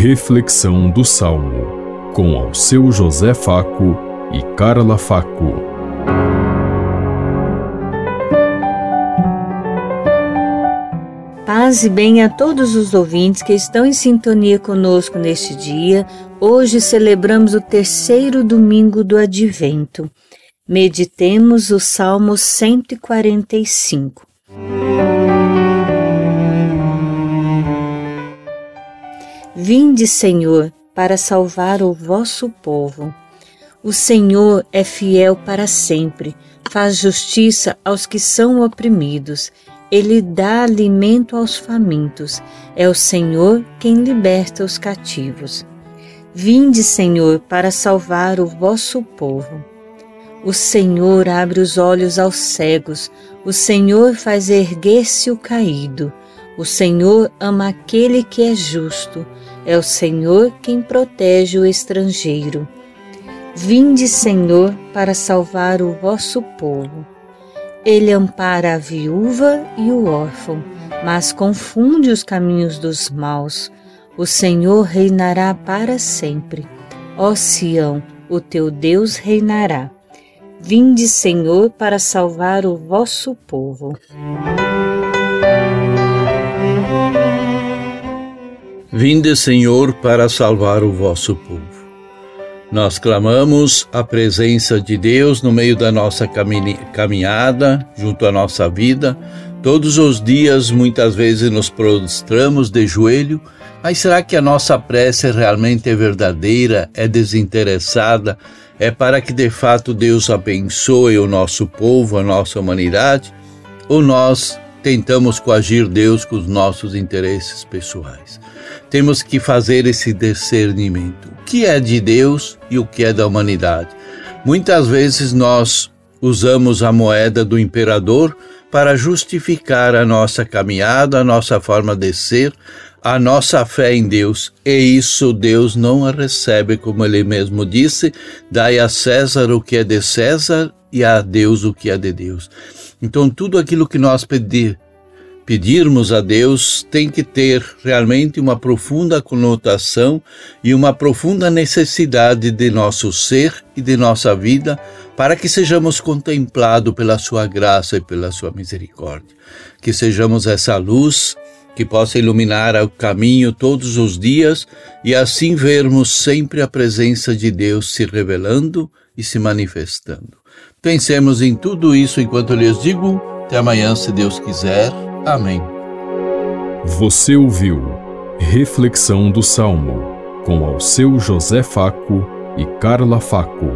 Reflexão do Salmo, com ao seu José Faco e Carla Faco. Paz e bem a todos os ouvintes que estão em sintonia conosco neste dia. Hoje celebramos o terceiro domingo do Advento. Meditemos o Salmo 145. Vinde, Senhor, para salvar o vosso povo. O Senhor é fiel para sempre, faz justiça aos que são oprimidos. Ele dá alimento aos famintos. É o Senhor quem liberta os cativos. Vinde, Senhor, para salvar o vosso povo. O Senhor abre os olhos aos cegos, o Senhor faz erguer-se o caído. O Senhor ama aquele que é justo, é o Senhor quem protege o estrangeiro. Vinde, Senhor, para salvar o vosso povo. Ele ampara a viúva e o órfão, mas confunde os caminhos dos maus. O Senhor reinará para sempre. Ó Sião, o teu Deus reinará. Vinde, Senhor, para salvar o vosso povo. Vinde, Senhor, para salvar o vosso povo. Nós clamamos a presença de Deus no meio da nossa caminhada, junto à nossa vida. Todos os dias, muitas vezes, nos prostramos de joelho, mas será que a nossa prece realmente é verdadeira, é desinteressada? É para que de fato Deus abençoe o nosso povo, a nossa humanidade? Ou nós tentamos coagir Deus com os nossos interesses pessoais. Temos que fazer esse discernimento. O que é de Deus e o que é da humanidade? Muitas vezes nós usamos a moeda do imperador para justificar a nossa caminhada, a nossa forma de ser, a nossa fé em Deus. E isso Deus não a recebe, como ele mesmo disse: dai a César o que é de César e a Deus o que é de Deus. Então, tudo aquilo que nós pedir, pedirmos a Deus tem que ter realmente uma profunda conotação e uma profunda necessidade de nosso ser e de nossa vida para que sejamos contemplados pela sua graça e pela sua misericórdia. Que sejamos essa luz que possa iluminar o caminho todos os dias e assim vermos sempre a presença de Deus se revelando e se manifestando. Pensemos em tudo isso enquanto lhes digo. Até amanhã, se Deus quiser. Amém. Você ouviu Reflexão do Salmo com ao seu José Faco e Carla Faco.